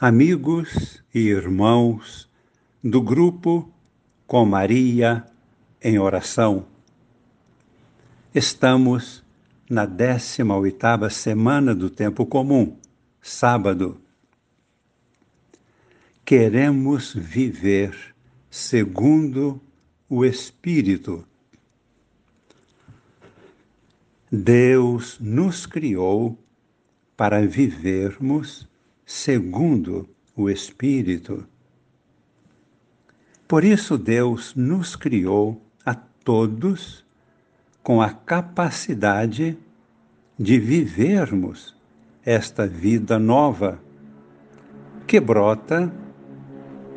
amigos e irmãos do grupo Com Maria em Oração. Estamos na 18ª semana do tempo comum, sábado. Queremos viver segundo o Espírito. Deus nos criou para vivermos segundo o Espírito. Por isso, Deus nos criou a todos com a capacidade de vivermos esta vida nova que brota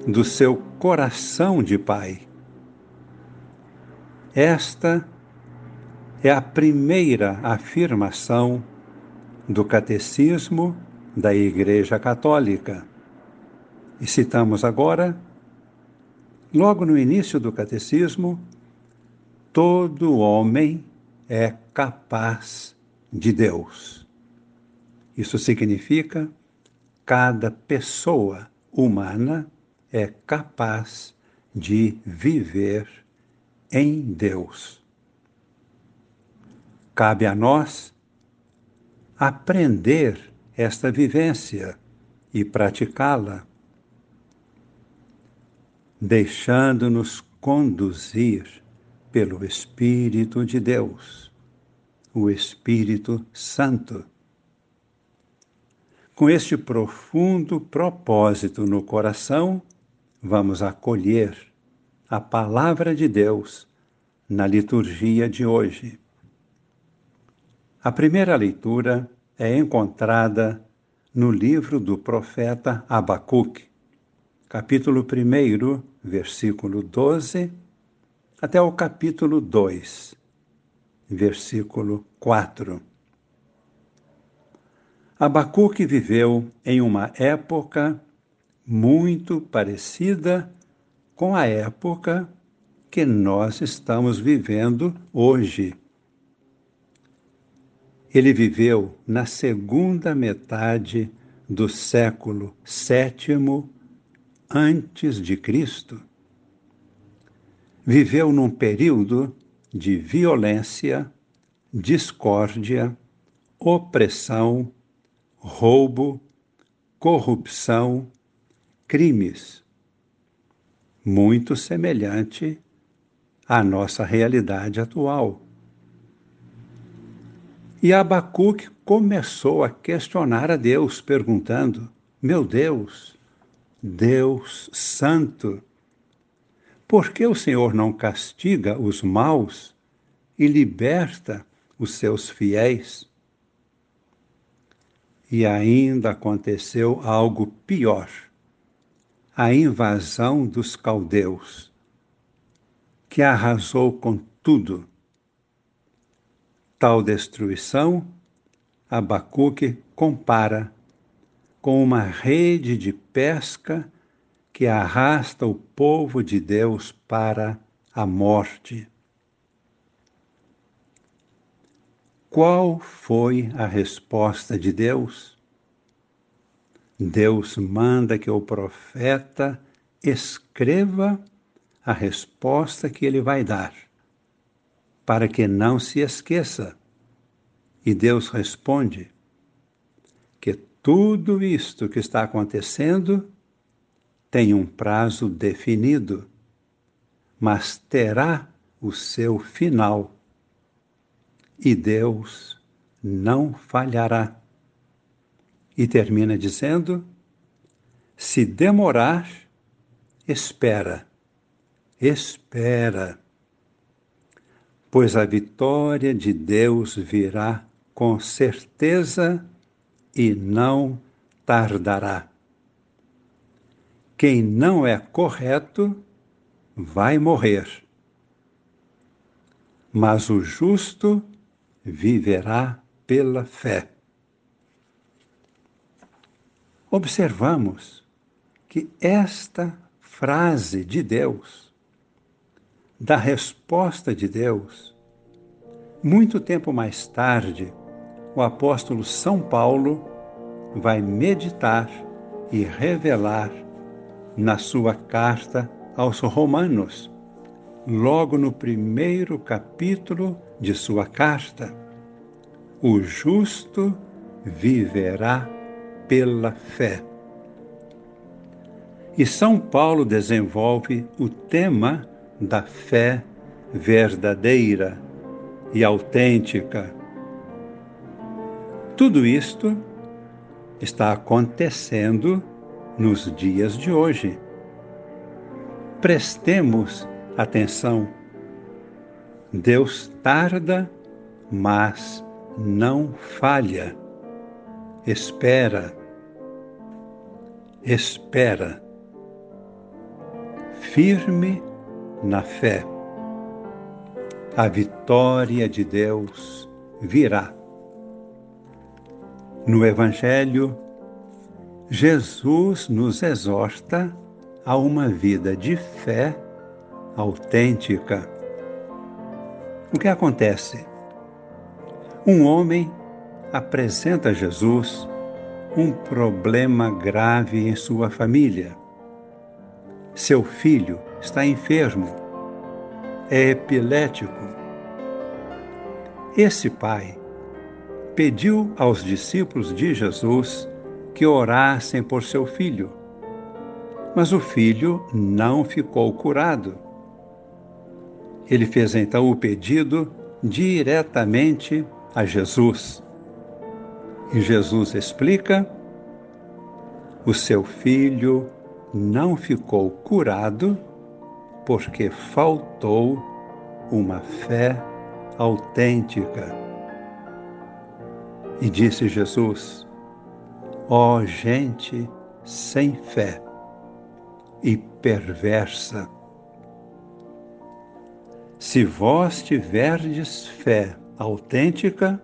do seu coração de Pai. Esta é a primeira afirmação do Catecismo da Igreja Católica. E citamos agora, logo no início do Catecismo, todo homem é capaz de Deus. Isso significa cada pessoa humana é capaz de viver em Deus. Cabe a nós aprender esta vivência e praticá-la, deixando-nos conduzir pelo Espírito de Deus, o Espírito Santo. Com este profundo propósito no coração, vamos acolher a Palavra de Deus na liturgia de hoje. A primeira leitura é encontrada no livro do profeta Abacuque, capítulo 1, versículo 12, até o capítulo 2, versículo 4. Abacuque viveu em uma época muito parecida com a época que nós estamos vivendo hoje. Ele viveu na segunda metade do século VII antes de Cristo. Viveu num período de violência, discórdia, opressão, roubo, corrupção, crimes, muito semelhante à nossa realidade atual. E Abacuque começou a questionar a Deus, perguntando: Meu Deus, Deus Santo, por que o Senhor não castiga os maus e liberta os seus fiéis? E ainda aconteceu algo pior: a invasão dos caldeus, que arrasou com tudo Tal destruição, Abacuque compara com uma rede de pesca que arrasta o povo de Deus para a morte. Qual foi a resposta de Deus? Deus manda que o profeta escreva a resposta que ele vai dar para que não se esqueça. E Deus responde que tudo isto que está acontecendo tem um prazo definido, mas terá o seu final. E Deus não falhará. E termina dizendo: se demorar, espera, espera pois a vitória de Deus virá com certeza e não tardará. Quem não é correto vai morrer, mas o justo viverá pela fé. Observamos que esta frase de Deus da resposta de Deus. Muito tempo mais tarde, o apóstolo São Paulo vai meditar e revelar na sua carta aos Romanos, logo no primeiro capítulo de sua carta. O justo viverá pela fé. E São Paulo desenvolve o tema da fé verdadeira e autêntica. Tudo isto está acontecendo nos dias de hoje. Prestemos atenção. Deus tarda, mas não falha. Espera. Espera. Firme na fé. A vitória de Deus virá. No Evangelho, Jesus nos exorta a uma vida de fé autêntica. O que acontece? Um homem apresenta a Jesus um problema grave em sua família. Seu filho está enfermo, é epilético. Esse pai pediu aos discípulos de Jesus que orassem por seu filho. Mas o filho não ficou curado. Ele fez então o pedido diretamente a Jesus. E Jesus explica: o seu filho não ficou curado porque faltou uma fé autêntica. E disse Jesus: Ó oh, gente sem fé e perversa. Se vós tiverdes fé autêntica,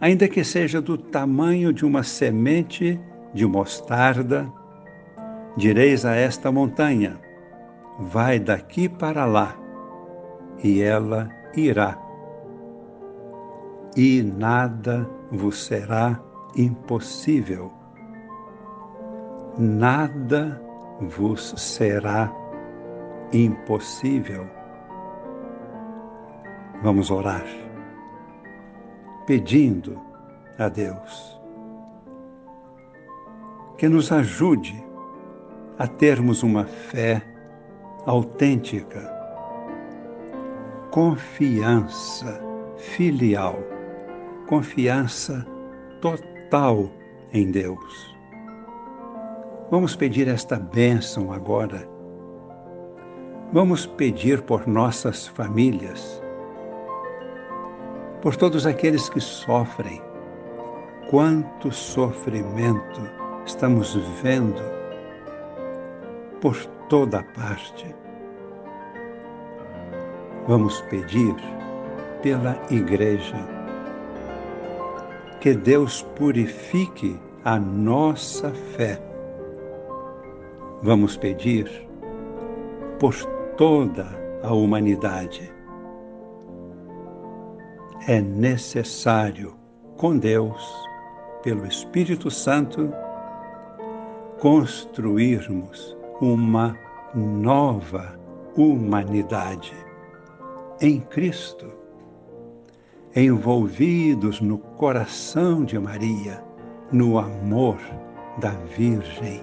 ainda que seja do tamanho de uma semente de mostarda, direis a esta montanha: vai daqui para lá, e ela irá. E nada vos será impossível. Nada vos será impossível. Vamos orar, pedindo a Deus que nos ajude a termos uma fé autêntica, confiança filial, confiança total em Deus. Vamos pedir esta bênção agora. Vamos pedir por nossas famílias, por todos aqueles que sofrem. Quanto sofrimento estamos vendo por toda parte. Vamos pedir pela Igreja que Deus purifique a nossa fé. Vamos pedir por toda a humanidade. É necessário, com Deus, pelo Espírito Santo, construirmos uma nova humanidade em Cristo envolvidos no coração de Maria, no amor da Virgem,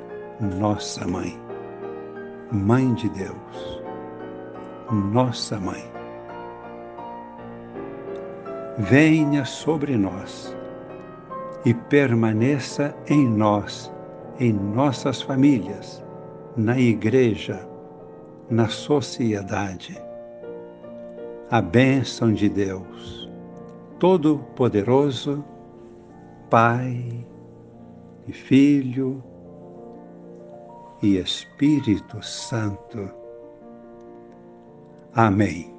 nossa mãe. Mãe de Deus, nossa mãe. Venha sobre nós e permaneça em nós, em nossas famílias, na igreja, na sociedade. A bênção de Deus Todo-Poderoso, Pai e Filho e Espírito Santo. Amém.